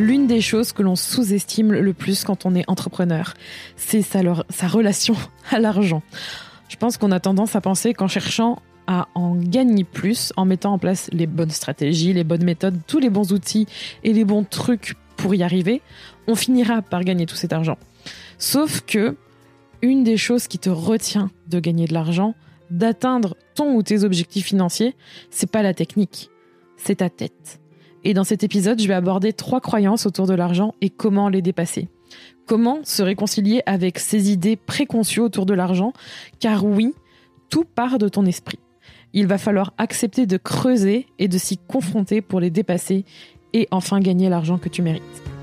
L'une des choses que l'on sous-estime le plus quand on est entrepreneur, c'est sa, relation à l'argent. Je pense qu'on a tendance à penser qu'en cherchant à en gagner plus, en mettant en place les bonnes stratégies, les bonnes méthodes, tous les bons outils et les bons trucs pour y arriver, on finira par gagner tout cet argent. Sauf que une des choses qui te retient de gagner de l'argent, d'atteindre ton ou tes objectifs financiers, c'est pas la technique, c'est ta tête. Et dans cet épisode, je vais aborder trois croyances autour de l'argent et comment les dépasser. Comment se réconcilier avec ces idées préconçues autour de l'argent? Car oui, tout part de ton esprit. Il va falloir accepter de creuser et de s'y confronter pour les dépasser et enfin gagner l'argent que tu mérites.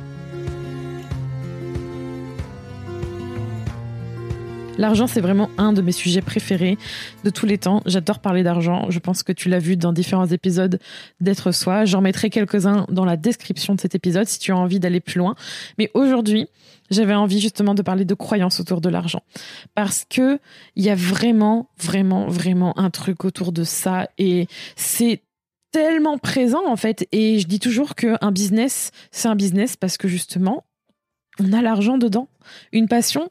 L'argent, c'est vraiment un de mes sujets préférés de tous les temps. J'adore parler d'argent. Je pense que tu l'as vu dans différents épisodes d'être soi. J'en mettrai quelques-uns dans la description de cet épisode si tu as envie d'aller plus loin. Mais aujourd'hui, j'avais envie justement de parler de croyances autour de l'argent. Parce que il y a vraiment, vraiment, vraiment un truc autour de ça et c'est tellement présent en fait. Et je dis toujours qu'un business, c'est un business parce que justement, on a l'argent dedans. Une passion,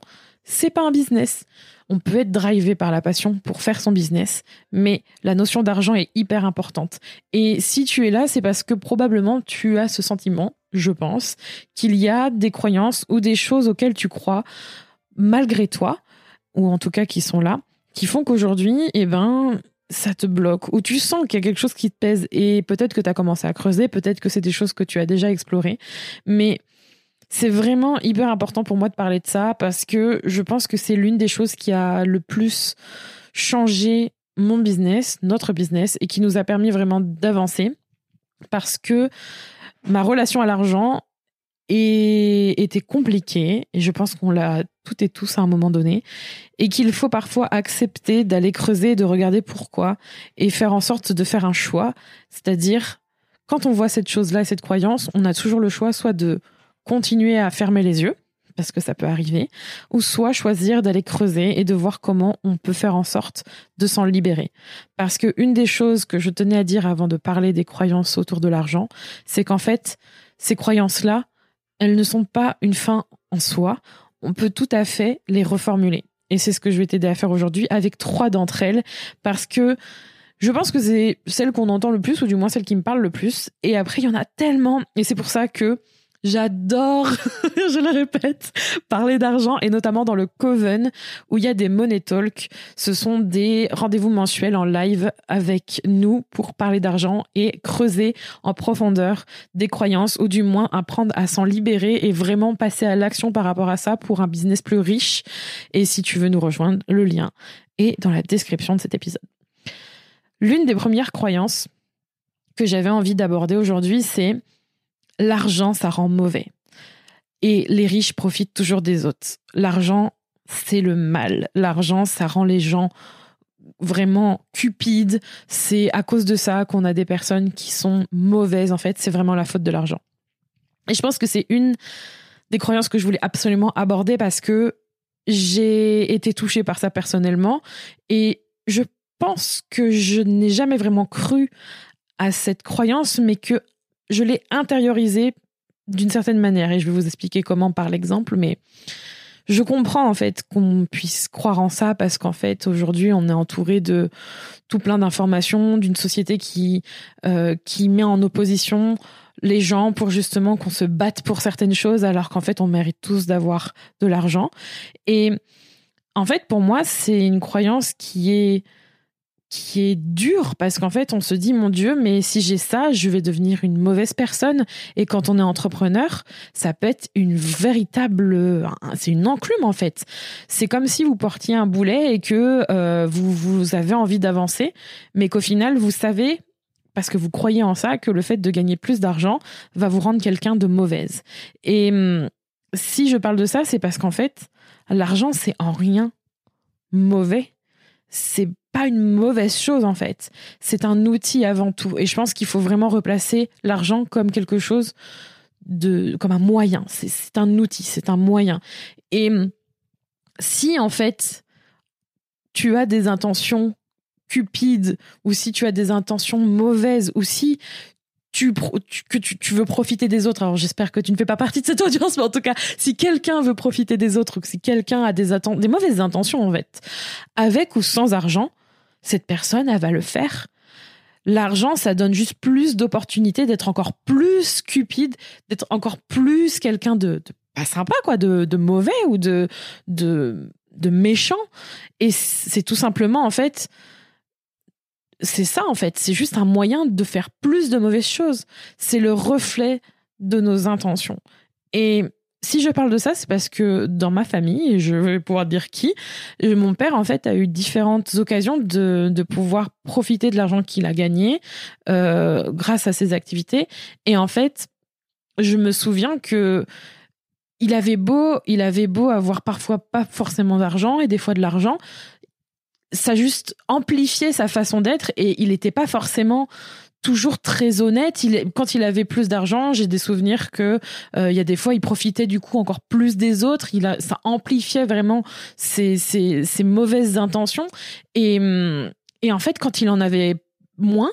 c'est pas un business. On peut être drivé par la passion pour faire son business, mais la notion d'argent est hyper importante. Et si tu es là, c'est parce que probablement tu as ce sentiment, je pense, qu'il y a des croyances ou des choses auxquelles tu crois malgré toi, ou en tout cas qui sont là, qui font qu'aujourd'hui, eh ben, ça te bloque, ou tu sens qu'il y a quelque chose qui te pèse, et peut-être que tu as commencé à creuser, peut-être que c'est des choses que tu as déjà explorées, mais c'est vraiment hyper important pour moi de parler de ça parce que je pense que c'est l'une des choses qui a le plus changé mon business, notre business, et qui nous a permis vraiment d'avancer parce que ma relation à l'argent était compliquée et je pense qu'on l'a toutes et tous à un moment donné et qu'il faut parfois accepter d'aller creuser, de regarder pourquoi et faire en sorte de faire un choix, c'est-à-dire quand on voit cette chose-là, cette croyance, on a toujours le choix soit de continuer à fermer les yeux, parce que ça peut arriver, ou soit choisir d'aller creuser et de voir comment on peut faire en sorte de s'en libérer. Parce que une des choses que je tenais à dire avant de parler des croyances autour de l'argent, c'est qu'en fait, ces croyances-là, elles ne sont pas une fin en soi. On peut tout à fait les reformuler. Et c'est ce que je vais t'aider à faire aujourd'hui avec trois d'entre elles, parce que je pense que c'est celle qu'on entend le plus, ou du moins celle qui me parle le plus. Et après, il y en a tellement. Et c'est pour ça que J'adore, je le répète, parler d'argent et notamment dans le Coven où il y a des money talk. Ce sont des rendez-vous mensuels en live avec nous pour parler d'argent et creuser en profondeur des croyances ou du moins apprendre à s'en libérer et vraiment passer à l'action par rapport à ça pour un business plus riche. Et si tu veux nous rejoindre, le lien est dans la description de cet épisode. L'une des premières croyances que j'avais envie d'aborder aujourd'hui, c'est l'argent, ça rend mauvais. Et les riches profitent toujours des autres. L'argent, c'est le mal. L'argent, ça rend les gens vraiment cupides. C'est à cause de ça qu'on a des personnes qui sont mauvaises. En fait, c'est vraiment la faute de l'argent. Et je pense que c'est une des croyances que je voulais absolument aborder parce que j'ai été touchée par ça personnellement et je pense que je n'ai jamais vraiment cru à cette croyance, mais que je l'ai intériorisé d'une certaine manière et je vais vous expliquer comment par l'exemple, mais je comprends en fait qu'on puisse croire en ça parce qu'en fait aujourd'hui on est entouré de tout plein d'informations d'une société qui euh, qui met en opposition les gens pour justement qu'on se batte pour certaines choses alors qu'en fait on mérite tous d'avoir de l'argent. Et en fait pour moi c'est une croyance qui est qui est dur parce qu'en fait on se dit mon dieu mais si j'ai ça je vais devenir une mauvaise personne et quand on est entrepreneur ça peut être une véritable c'est une enclume en fait c'est comme si vous portiez un boulet et que euh, vous vous avez envie d'avancer mais qu'au final vous savez parce que vous croyez en ça que le fait de gagner plus d'argent va vous rendre quelqu'un de mauvaise. Et hum, si je parle de ça, c'est parce qu'en fait, l'argent, c'est en rien mauvais. C'est pas une mauvaise chose en fait. C'est un outil avant tout. Et je pense qu'il faut vraiment replacer l'argent comme quelque chose de, comme un moyen. C'est un outil, c'est un moyen. Et hum, si en fait tu as des intentions cupides ou si tu as des intentions mauvaises ou si tu, que tu, veux profiter des autres. Alors j'espère que tu ne fais pas partie de cette audience, mais en tout cas, si quelqu'un veut profiter des autres ou si quelqu'un a des, des mauvaises intentions en fait, avec ou sans argent, cette personne, elle va le faire. L'argent, ça donne juste plus d'opportunités d'être encore plus cupide, d'être encore plus quelqu'un de, pas sympa, quoi, de, mauvais ou de, de méchant. Et c'est tout simplement, en fait, c'est ça en fait, c'est juste un moyen de faire plus de mauvaises choses. C'est le reflet de nos intentions. Et si je parle de ça, c'est parce que dans ma famille, et je vais pouvoir dire qui, mon père en fait a eu différentes occasions de, de pouvoir profiter de l'argent qu'il a gagné euh, grâce à ses activités. Et en fait, je me souviens que il avait beau, il avait beau avoir parfois pas forcément d'argent et des fois de l'argent, ça juste amplifiait sa façon d'être et il n'était pas forcément toujours très honnête. Quand il avait plus d'argent, j'ai des souvenirs que euh, il y a des fois il profitait du coup encore plus des autres. Ça amplifiait vraiment ses, ses, ses mauvaises intentions. Et, et en fait, quand il en avait moins,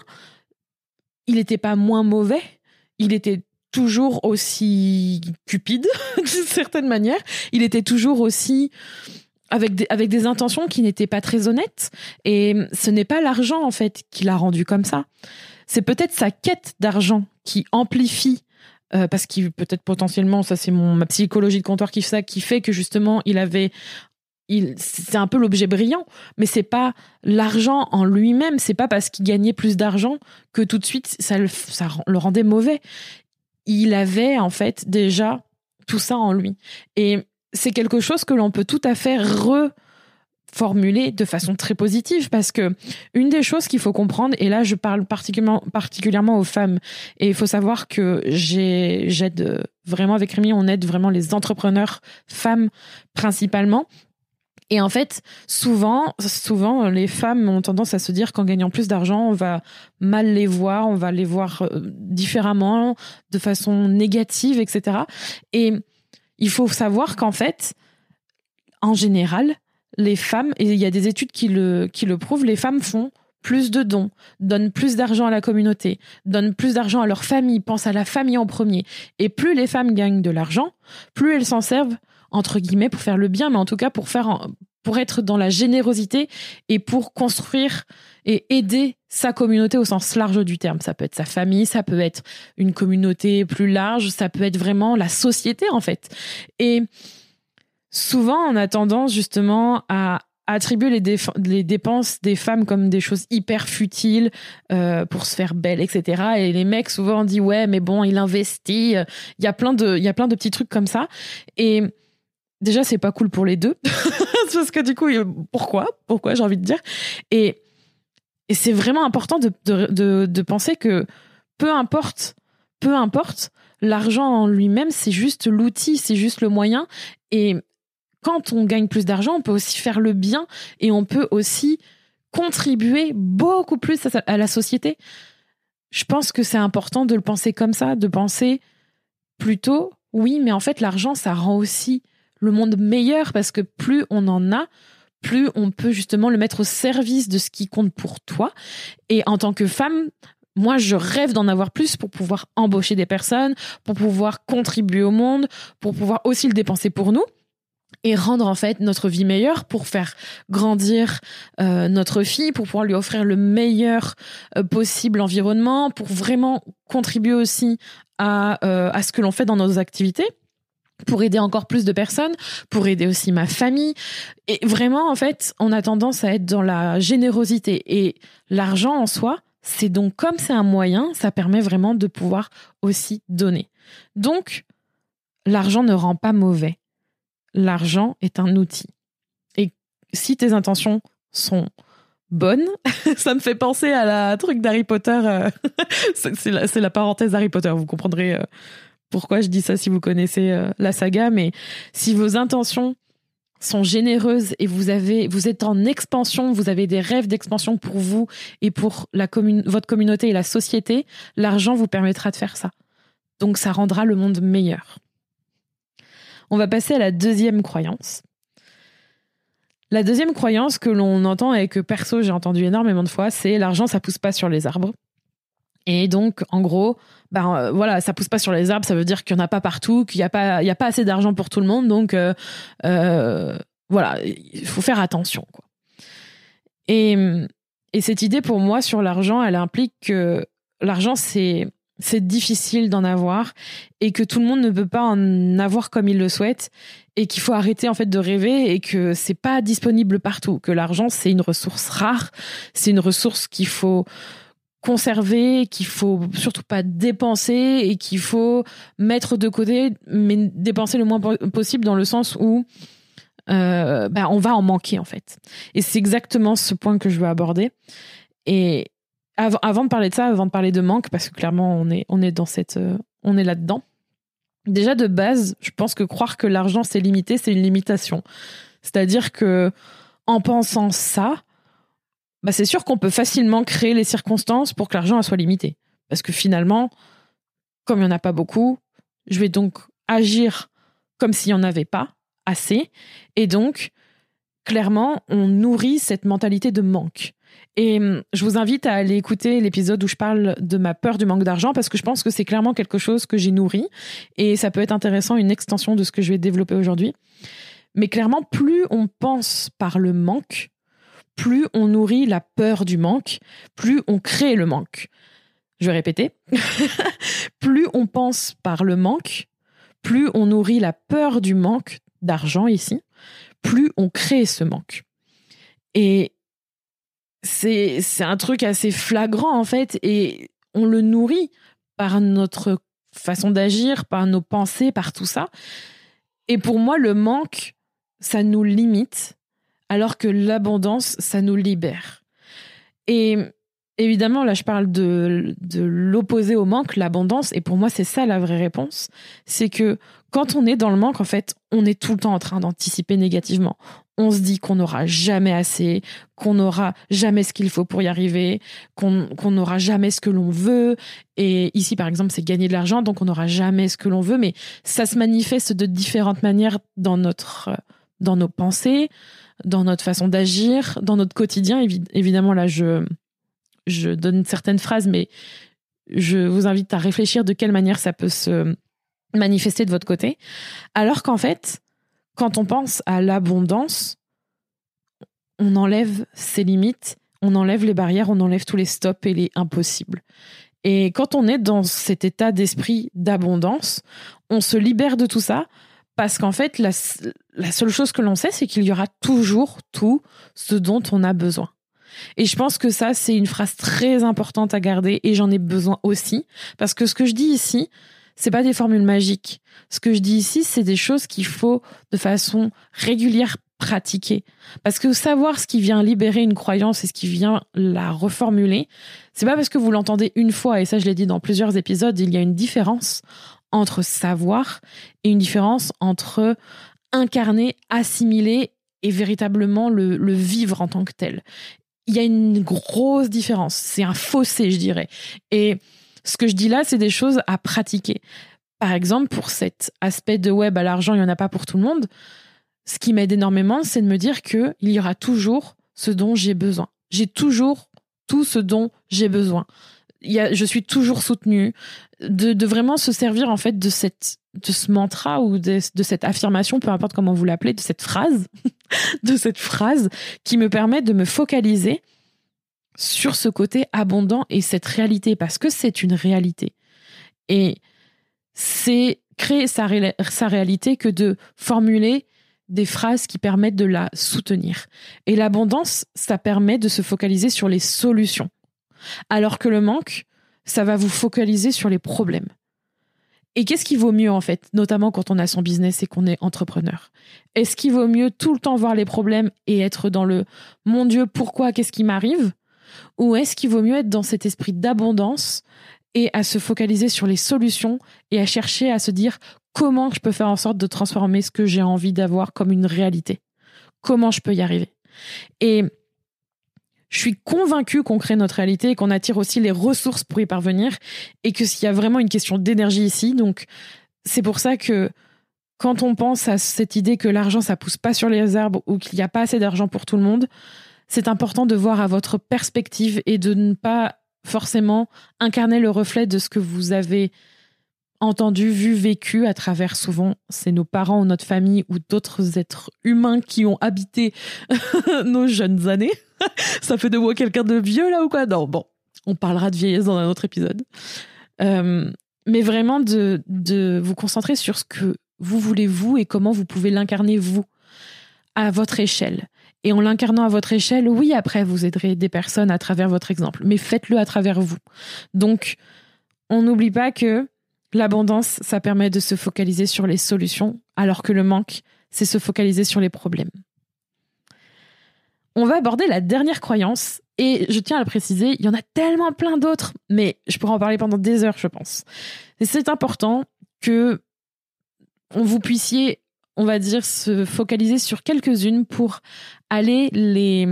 il n'était pas moins mauvais. Il était toujours aussi cupide d'une certaine manière. Il était toujours aussi avec des, avec des intentions qui n'étaient pas très honnêtes. Et ce n'est pas l'argent, en fait, qui l'a rendu comme ça. C'est peut-être sa quête d'argent qui amplifie euh, parce qu'il peut-être potentiellement, ça c'est mon ma psychologie de comptoir qui fait ça, qui fait que justement il avait, il c'est un peu l'objet brillant, mais c'est pas l'argent en lui-même, c'est pas parce qu'il gagnait plus d'argent que tout de suite ça le, ça le rendait mauvais. Il avait en fait déjà tout ça en lui et c'est quelque chose que l'on peut tout à fait reformuler de façon très positive parce que une des choses qu'il faut comprendre et là je parle particulièrement particulièrement aux femmes et il faut savoir que j'ai j'aide vraiment avec Rémi on aide vraiment les entrepreneurs femmes principalement et en fait, souvent, souvent, les femmes ont tendance à se dire qu'en gagnant plus d'argent, on va mal les voir, on va les voir euh, différemment, de façon négative, etc. Et il faut savoir qu'en fait, en général, les femmes, et il y a des études qui le, qui le prouvent, les femmes font plus de dons, donnent plus d'argent à la communauté, donnent plus d'argent à leur famille, pensent à la famille en premier. Et plus les femmes gagnent de l'argent, plus elles s'en servent, entre guillemets, pour faire le bien, mais en tout cas pour faire, pour être dans la générosité et pour construire et aider sa communauté au sens large du terme. Ça peut être sa famille, ça peut être une communauté plus large, ça peut être vraiment la société en fait. Et souvent, on a tendance justement à attribuer les, dépenses des femmes comme des choses hyper futiles euh, pour se faire belle, etc. Et les mecs souvent disent ouais, mais bon, il investit. Il y a plein de, il y a plein de petits trucs comme ça. Et déjà, c'est pas cool pour les deux. Parce que du coup, pourquoi? Pourquoi, j'ai envie de dire? Et, et c'est vraiment important de, de, penser que peu importe, peu importe, l'argent en lui-même, c'est juste l'outil, c'est juste le moyen. Quand on gagne plus d'argent, on peut aussi faire le bien et on peut aussi contribuer beaucoup plus à, la société. Je pense que c'est important de le penser comme ça, de penser plutôt, oui, mais en fait, l'argent, ça rend aussi le monde meilleur parce que plus on en a, plus on peut justement le mettre au service de ce qui compte pour toi. Et en tant que femme, moi, je rêve d'en avoir plus pour pouvoir embaucher des personnes, pour pouvoir contribuer au monde, pour pouvoir aussi le dépenser pour nous et rendre en fait notre vie meilleure pour faire grandir euh, notre fille, pour pouvoir lui offrir le meilleur euh, possible environnement, pour vraiment contribuer aussi à, euh, à ce que l'on fait dans nos activités pour aider encore plus de personnes, pour aider aussi ma famille. Et vraiment, en fait, on a tendance à être dans la générosité. Et l'argent en soi, c'est donc comme c'est un moyen, ça permet vraiment de pouvoir aussi donner. Donc, l'argent ne rend pas mauvais. L'argent est un outil. Et si tes intentions sont bonne. ça me fait penser à la truc d'Harry Potter. euh, c'est la, parenthèse Harry Potter. Vous comprendrez euh, pourquoi je dis ça si vous connaissez euh, la saga. Mais si vos intentions sont généreuses et vous avez, vous êtes en expansion, vous avez des rêves d'expansion pour vous et pour la votre communauté et la société, l'argent vous permettra de faire ça. Donc ça rendra le monde meilleur. On va passer à la deuxième croyance. La deuxième croyance que l'on entend et que perso j'ai entendu énormément de fois, c'est l'argent ça pousse pas sur les arbres. Et donc en gros, ben euh, voilà, ça pousse pas sur les arbres, ça veut dire qu'il y en a pas partout, qu'il y a pas a pas assez d'argent pour tout le monde, donc euh, euh, voilà, il faut faire attention et cette idée pour moi sur l'argent, elle implique que l'argent c'est c'est difficile d'en avoir et que tout le monde ne peut pas en avoir comme il le souhaite et qu'il faut arrêter en fait de rêver et que c'est pas disponible partout que l'argent c'est une ressource rare c'est une ressource qu'il faut conserver qu'il faut surtout pas dépenser et qu'il faut mettre de côté mais dépenser le moins po- possible dans le sens où euh, bah, on va en manquer en fait. Et c'est exactement ce point que je veux aborder. Et avant, de parler de ça avant de parler de manque parce que clairement on est on est dans cette euh, on est là dedans Déjà de base, je pense que croire que l'argent c'est limité, c'est une limitation. C'est-à-dire que en pensant ça, bah c'est sûr qu'on peut facilement créer les circonstances pour que l'argent soit limité. Parce que finalement, comme il n'y en a pas beaucoup, je vais donc agir comme s'il n'y en avait pas assez. Et donc, clairement, on nourrit cette mentalité de manque. Et hum, je vous invite à aller écouter l'épisode où je parle de ma peur du manque d'argent parce que je pense que c'est clairement quelque chose que j'ai nourri et ça peut être intéressant, une extension de ce que je vais développer aujourd'hui. Mais clairement, plus on pense par le manque, plus on nourrit la peur du manque, plus on crée le manque. Je vais répéter. plus on pense par le manque, plus on nourrit la peur du manque d'argent ici, plus on crée ce manque. Et c'est un truc assez flagrant en fait et on le nourrit par notre façon d'agir, par nos pensées, par tout ça. Et pour moi, le manque, ça nous limite, alors que l'abondance, ça nous libère. Et évidemment, là, je parle de, de l'opposé au manque, l'abondance. Et pour moi, c'est ça la vraie réponse. C'est que quand on est dans le manque, en fait, on est tout le temps en train d'anticiper négativement. On se dit qu'on n'aura jamais assez, qu'on n'aura jamais ce qu'il faut pour y arriver, qu'on n'aura jamais ce que l'on veut. Et ici, par exemple, c'est gagner de l'argent, donc on n'aura jamais ce que l'on veut. Mais ça se manifeste de différentes manières dans notre, dans nos pensées, dans notre façon d'agir, dans notre quotidien. Évi- évidemment, là, je, je donne certaines phrases, mais je vous invite à réfléchir de quelle manière ça peut se manifester de votre côté. Alors qu'en fait, quand on pense à l'abondance, on enlève ses limites, on enlève les barrières, on enlève tous les stops et les impossibles. Et quand on est dans cet état d'esprit d'abondance, on se libère de tout ça parce qu'en fait, la, la seule chose que l'on sait, c'est qu'il y aura toujours tout ce dont on a besoin. Et je pense que ça, c'est une phrase très importante à garder et j'en ai besoin aussi parce que ce que je dis ici, c'est pas des formules magiques. Ce que je dis ici, c'est des choses qu'il faut de façon régulière pratiquer. Parce que savoir ce qui vient libérer une croyance et ce qui vient la reformuler, c'est pas parce que vous l'entendez une fois, et ça je l'ai dit dans plusieurs épisodes, il y a une différence entre savoir et une différence entre incarner, assimiler et véritablement le, le vivre en tant que tel. Il y a une grosse différence. C'est un fossé, je dirais. Et ce que je dis là, c'est des choses à pratiquer. Par exemple, pour cet aspect de web à l'argent, il n'y en a pas pour tout le monde. Ce qui m'aide énormément, c'est de me dire qu'il y aura toujours ce dont j'ai besoin. J'ai toujours tout ce dont j'ai besoin. Il y a, je suis toujours soutenue de, de, vraiment se servir en fait de cette de ce mantra ou de, cette affirmation, peu importe comment vous l'appelez, de cette phrase, de cette phrase qui me permet de me focaliser sur ce côté abondant et cette réalité parce que c'est une réalité. Et c'est créer sa, ré sa réalité que de formuler des phrases qui permettent de la soutenir. Et l'abondance, ça permet de se focaliser sur les solutions. Alors que le manque, ça va vous focaliser sur les problèmes. Et qu'est-ce qui vaut mieux en fait, notamment quand on a son business et qu'on est entrepreneur? Est-ce qu'il vaut mieux tout le temps voir les problèmes et être dans le mon Dieu, pourquoi, qu'est-ce qui m'arrive? Ou est-ce qu'il vaut mieux être dans cet esprit d'abondance et à se focaliser sur les solutions et à chercher à se dire comment je peux faire en sorte de transformer ce que j'ai envie d'avoir comme une réalité? Comment je peux y arriver? Et je suis convaincue qu'on crée notre réalité et qu'on attire aussi les ressources pour y parvenir et que s'il y a vraiment une question d'énergie ici, donc c'est pour ça que quand on pense à cette idée que l'argent ça pousse pas sur les arbres ou qu'il n'y a pas assez d'argent pour tout le monde, c'est important de voir à votre perspective et de ne pas forcément incarner le reflet de ce que vous avez entendu, vu, vécu à travers souvent, c'est nos parents ou notre famille ou d'autres êtres humains qui ont habité nos jeunes années. Ça fait de moi quelqu'un de vieux là ou quoi? Non, bon, on parlera de vieillesse dans un autre épisode. Euh, mais vraiment de, de vous concentrer sur ce que vous voulez vous et comment vous pouvez l'incarner vous à votre échelle. Et en l'incarnant à votre échelle, oui, après, vous aiderez des personnes à travers votre exemple, mais faites-le à travers vous. Donc, on n'oublie pas que L'abondance, ça permet de se focaliser sur les solutions, alors que le manque, c'est se focaliser sur les problèmes. On va aborder la dernière croyance, et je tiens à le préciser, il y en a tellement plein d'autres, mais je pourrais en parler pendant des heures, je pense. C'est important que vous puissiez, on va dire, se focaliser sur quelques-unes pour aller les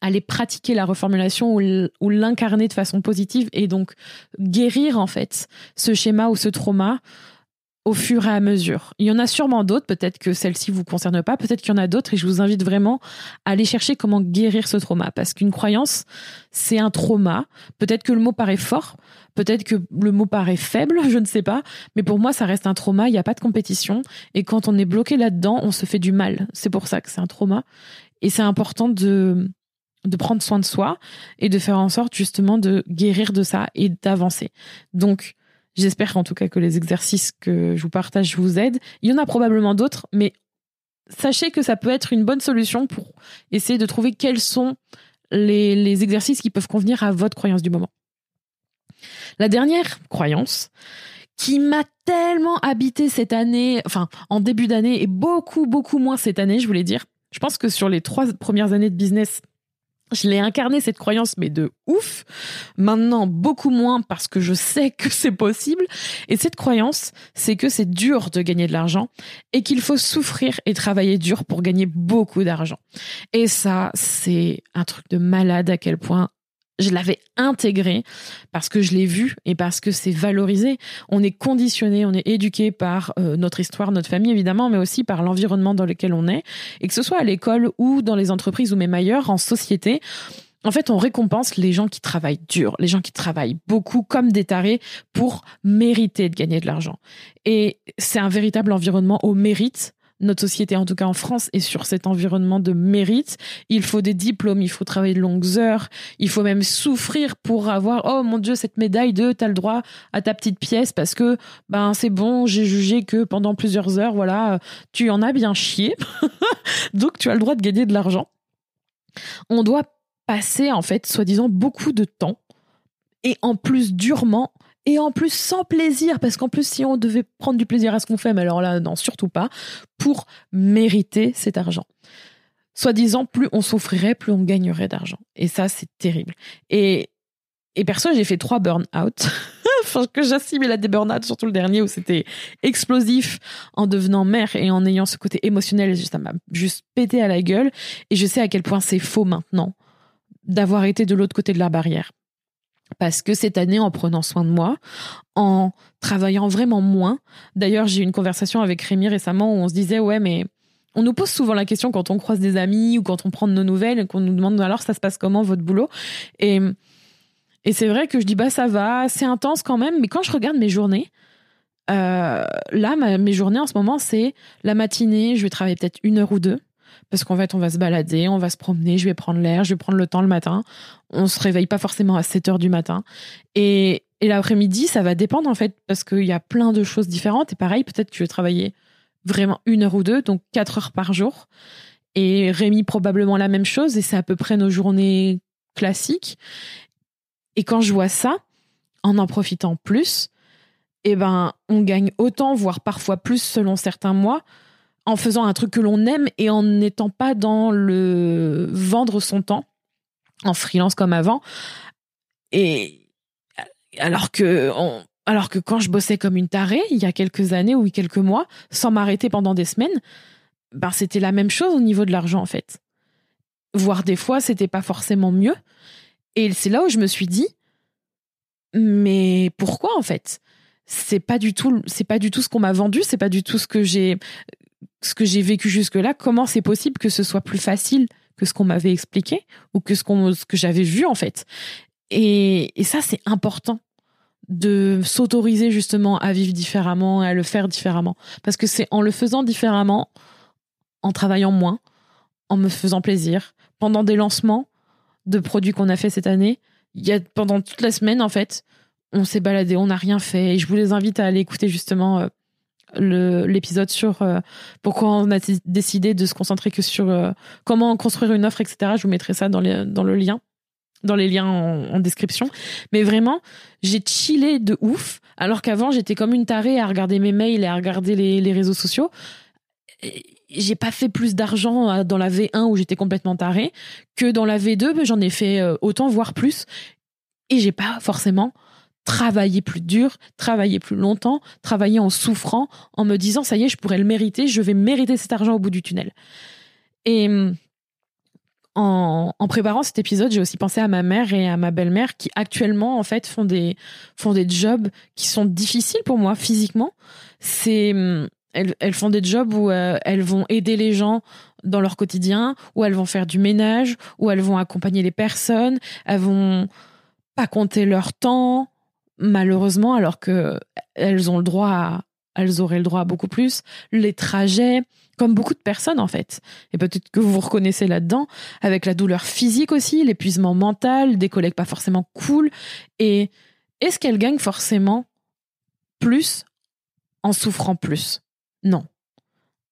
aller pratiquer la reformulation ou l'incarner de façon positive et donc guérir en fait ce schéma ou ce trauma au fur et à mesure. Il y en a sûrement d'autres, peut-être que celle-ci vous concerne pas, peut-être qu'il y en a d'autres et je vous invite vraiment à aller chercher comment guérir ce trauma parce qu'une croyance, c'est un trauma. Peut-être que le mot paraît fort, peut-être que le mot paraît faible, je ne sais pas, mais pour moi ça reste un trauma, il n'y a pas de compétition et quand on est bloqué là-dedans, on se fait du mal. C'est pour ça que c'est un trauma et c'est important de de prendre soin de soi et de faire en sorte justement de guérir de ça et d'avancer. Donc, j'espère en tout cas que les exercices que je vous partage vous aident. Il y en a probablement d'autres, mais sachez que ça peut être une bonne solution pour essayer de trouver quels sont les, les exercices qui peuvent convenir à votre croyance du moment. La dernière croyance, qui m'a tellement habité cette année, enfin en début d'année et beaucoup beaucoup moins cette année, je voulais dire. Je pense que sur les trois premières années de business, je l'ai incarné cette croyance, mais de ouf. Maintenant, beaucoup moins parce que je sais que c'est possible. Et cette croyance, c'est que c'est dur de gagner de l'argent et qu'il faut souffrir et travailler dur pour gagner beaucoup d'argent. Et ça, c'est un truc de malade à quel point je l'avais intégré parce que je l'ai vu et parce que c'est valorisé. On est conditionné, on est éduqué par euh, notre histoire, notre famille évidemment, mais aussi par l'environnement dans lequel on est. Et que ce soit à l'école ou dans les entreprises ou même ailleurs, en société, en fait, on récompense les gens qui travaillent dur, les gens qui travaillent beaucoup comme des tarés pour mériter de gagner de l'argent. Et c'est un véritable environnement au mérite notre société, en tout cas en France, est sur cet environnement de mérite. Il faut des diplômes, il faut travailler de longues heures, il faut même souffrir pour avoir, oh mon Dieu, cette médaille de, t'as le droit à ta petite pièce parce que, ben, c'est bon, j'ai jugé que pendant plusieurs heures, voilà, tu en as bien chié. Donc, tu as le droit de gagner de l'argent. On doit passer, en fait, soi-disant, beaucoup de temps et en plus durement et en plus sans plaisir, parce qu'en plus si on devait prendre du plaisir à ce qu'on fait, mais alors là, non, surtout pas, pour mériter cet argent. Soi-disant, plus on souffrirait, plus on gagnerait d'argent. Et ça, c'est terrible. Et, et perso, j'ai fait trois burn-out. que j'assimile à des burn-out, surtout le dernier où c'était explosif en devenant mère et en ayant ce côté émotionnel, ça m'a juste pété à la gueule. Et je sais à quel point c'est faux maintenant d'avoir été de l'autre côté de la barrière parce que cette année, en prenant soin de moi, en travaillant vraiment moins, d'ailleurs j'ai eu une conversation avec Rémi récemment où on se disait ouais mais on nous pose souvent la question quand on croise des amis ou quand on prend de nos nouvelles et qu'on nous demande alors ça se passe comment votre boulot? Et et c'est vrai que je dis bah ça va, c'est intense quand même, mais quand je regarde mes journées, euh, là mes journées en ce moment c'est la matinée, je vais travailler peut-être une heure ou deux parce qu'en fait, on va se balader, on va se promener, je vais prendre l'air, je vais prendre le temps le matin. On se réveille pas forcément à 7 heures du matin. Et, et l'après-midi, ça va dépendre en fait, parce qu'il y a plein de choses différentes. Et pareil, peut-être que je vais travailler vraiment une heure ou deux, donc quatre heures par jour. Et Rémi, probablement la même chose, et c'est à peu près nos journées classiques. Et quand je vois ça, en en profitant plus, eh ben, on gagne autant, voire parfois plus selon certains mois, en faisant un truc que l'on aime et en n'étant pas dans le vendre son temps en freelance comme avant. Et alors que alors que quand je bossais comme une tarée il y a quelques années ou quelques mois, sans m'arrêter pendant des semaines, ben c'était la même chose au niveau de l'argent en fait. Voire des fois c'était pas forcément mieux. Et c'est là où je me suis dit, mais pourquoi en fait? C'est pas du tout, c'est pas du tout ce qu'on m'a vendu, c'est pas du tout ce que j'ai, ce que j'ai vécu jusque là. Comment c'est possible que ce soit plus facile que ce qu'on m'avait expliqué ou que ce ce que j'avais vu en fait et, et ça c'est important de s'autoriser justement à vivre différemment à le faire différemment parce que c'est en le faisant différemment, en travaillant moins, en me faisant plaisir, pendant des lancements de produits qu'on a fait cette année, y a pendant toute la semaine en fait, on s'est baladé, on n'a rien fait et je vous les invite à aller écouter justement euh, l'épisode sur euh, pourquoi on a décidé de se concentrer que sur euh, comment construire une offre, etc. Je vous mettrai ça dans, les, dans le lien, dans les liens en, description. Mais vraiment, j'ai chillé de ouf, alors qu'avant j'étais comme une tarée à regarder mes mails et à regarder les, les réseaux sociaux. J'ai pas fait plus d'argent euh, dans la V1 où j'étais complètement tarée que dans la V2, j'en ai fait autant, voire plus. Et j'ai pas forcément travaillé plus dur, travaillé plus longtemps, travaillé en souffrant, en me disant ça y est, je pourrais le mériter, je vais mériter cet argent au bout du tunnel. Et en, en préparant cet épisode, j'ai aussi pensé à ma mère et à ma belle-mère qui actuellement en fait font des font des jobs qui sont difficiles pour moi physiquement. C'est elles, font des jobs où euh, elles vont aider les gens dans leur quotidien, où elles vont faire du ménage, où elles vont accompagner les personnes, elles vont pas compter leur temps, malheureusement, alors que elles ont le droit elles auraient le droit à beaucoup plus, les trajets, comme beaucoup de personnes en fait. Et peut-être que vous vous reconnaissez là-dedans, avec la douleur physique aussi, l'épuisement mental, des collègues pas forcément cool. Et est-ce qu'elles gagnent forcément plus en souffrant plus? Non.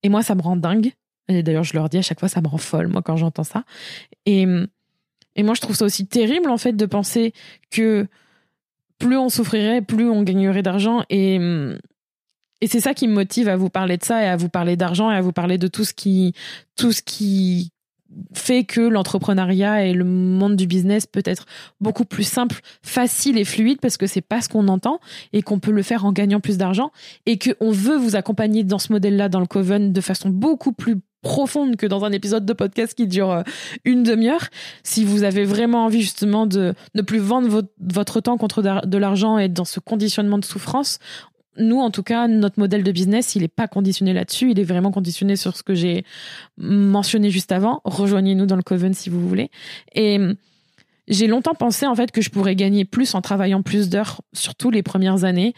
Et moi, ça me rend dingue. Et d'ailleurs, je leur dis à chaque fois, ça me rend folle, moi, quand j'entends ça. Et, et moi, je trouve ça aussi terrible, en fait, de penser que plus on souffrirait, plus on gagnerait d'argent. Et, et c'est ça qui me motive à vous parler de ça et à vous parler d'argent et à vous parler de tout ce qui, tout ce qui fait que l'entrepreneuriat et le monde du business peut être beaucoup plus simple, facile et fluide parce que c'est pas ce qu'on entend et qu'on peut le faire en gagnant plus d'argent et qu'on veut vous accompagner dans ce modèle-là dans le Coven de façon beaucoup plus profonde que dans un épisode de podcast qui dure euh, une demi-heure. Si vous avez vraiment envie justement de ne plus vendre votre, temps contre de l'argent et dans ce conditionnement de souffrance, nous, en tout cas, notre modèle de business, il n'est pas conditionné là-dessus. Il est vraiment conditionné sur ce que j'ai mentionné juste avant. Rejoignez-nous dans le Coven si vous voulez. Et hum, j'ai longtemps pensé, en fait, que je pourrais gagner plus en travaillant plus d'heures, surtout les premières années.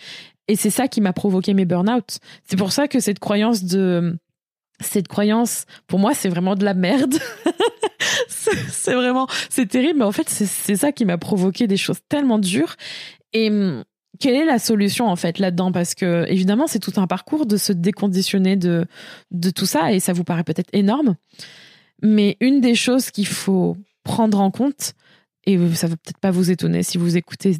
Et c'est ça qui m'a provoqué mes burn-out. C'est pour ça que cette croyance de, cette croyance, pour moi, c'est vraiment de la merde. c'est vraiment, c'est terrible, mais en fait, c'est ça qui m'a provoqué des choses tellement dures. Et hum, quelle est la solution en fait là-dedans? Parce que évidemment, c'est tout un parcours de se déconditionner de, de tout ça et ça vous paraît peut-être énorme. Mais une des choses qu'il faut prendre en compte, et ça va peut-être pas vous étonner si vous écoutez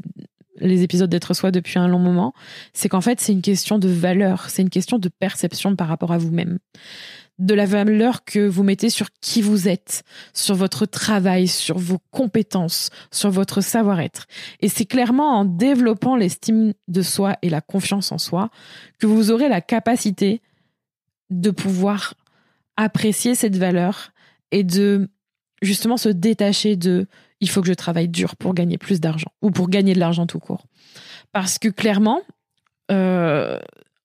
les épisodes d'être soi depuis un long moment, c'est qu'en fait, c'est une question de valeur, c'est une question de perception par rapport à vous-même de la valeur que vous mettez sur qui vous êtes, sur votre travail, sur vos compétences, sur votre savoir-être. Et c'est clairement en développant l'estime de soi et la confiance en soi que vous aurez la capacité de pouvoir apprécier cette valeur et de justement se détacher de il faut que je travaille dur pour gagner plus d'argent ou pour gagner de l'argent tout court. Parce que clairement, euh,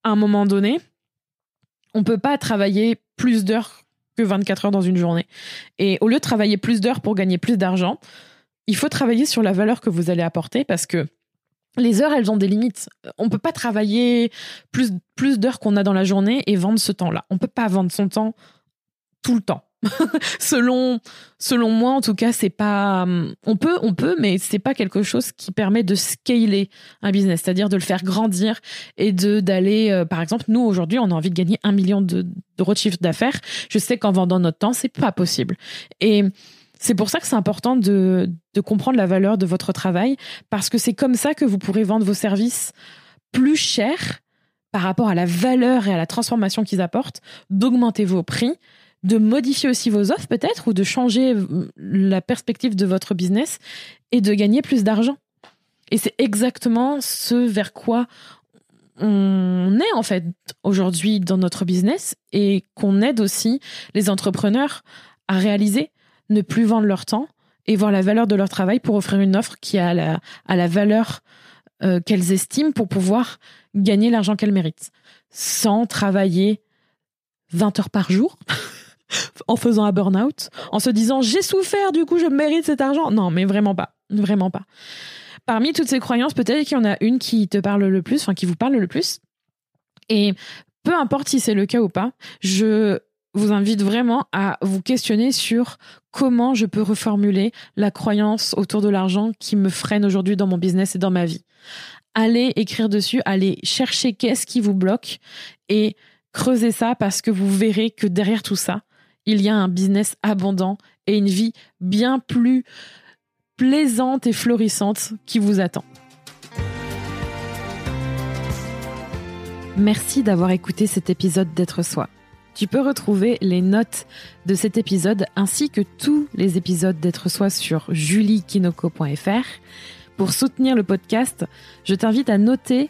à un moment donné, on peut pas travailler plus d'heures que 24 heures dans une journée. Et au lieu de travailler plus d'heures pour gagner plus d'argent, il faut travailler sur la valeur que vous allez apporter parce que les heures, elles ont des limites. On peut pas travailler plus, d'heures qu'on a dans la journée et vendre ce temps-là. On peut pas vendre son temps tout le temps. selon selon moi en tout cas c'est pas hum, on peut on peut mais c'est pas quelque chose qui permet de scaler un business. C'est-à-dire de le faire grandir et de d'aller euh, par exemple nous aujourd'hui on a envie de gagner un million de d'euros de chiffre d'affaires. Je sais qu'en vendant notre temps c'est pas possible. Et c'est pour ça que c'est important de, de comprendre la valeur de votre travail parce que c'est comme ça que vous pourrez vendre vos services plus cher par rapport à la valeur et à la transformation qu'ils apportent, d'augmenter vos prix, de modifier aussi vos offres peut-être ou de changer euh, la perspective de votre business et de gagner plus d'argent. Et c'est exactement ce vers quoi on est en fait aujourd'hui dans notre business et qu'on aide aussi les entrepreneurs à réaliser, ne plus vendre leur temps et voir la valeur de leur travail pour offrir une offre qui a la, la valeur euh, qu'elles estiment pour pouvoir gagner l'argent qu'elles méritent sans travailler 20 heures par jour en faisant un burn-out, en se disant j'ai souffert, du coup je mérite cet argent. Non, mais vraiment pas, vraiment pas. Parmi toutes ces croyances, peut-être qu'il y en a une qui te parle le plus, enfin qui vous parle le plus. Et peu importe si c'est le cas ou pas, je vous invite vraiment à vous questionner sur comment je peux reformuler la croyance autour de l'argent qui me freine aujourd'hui dans mon business et dans ma vie. Allez écrire dessus, allez chercher qu'est-ce qui vous bloque et creusez ça parce que vous verrez que derrière tout ça, il y a un business abondant et une vie bien plus plaisante et florissante qui vous attend. Merci d'avoir écouté cet épisode d'être soi. Tu peux retrouver les notes de cet épisode ainsi que tous les épisodes d'être soi sur juliekinoko.fr. Pour soutenir le podcast, je t'invite à noter,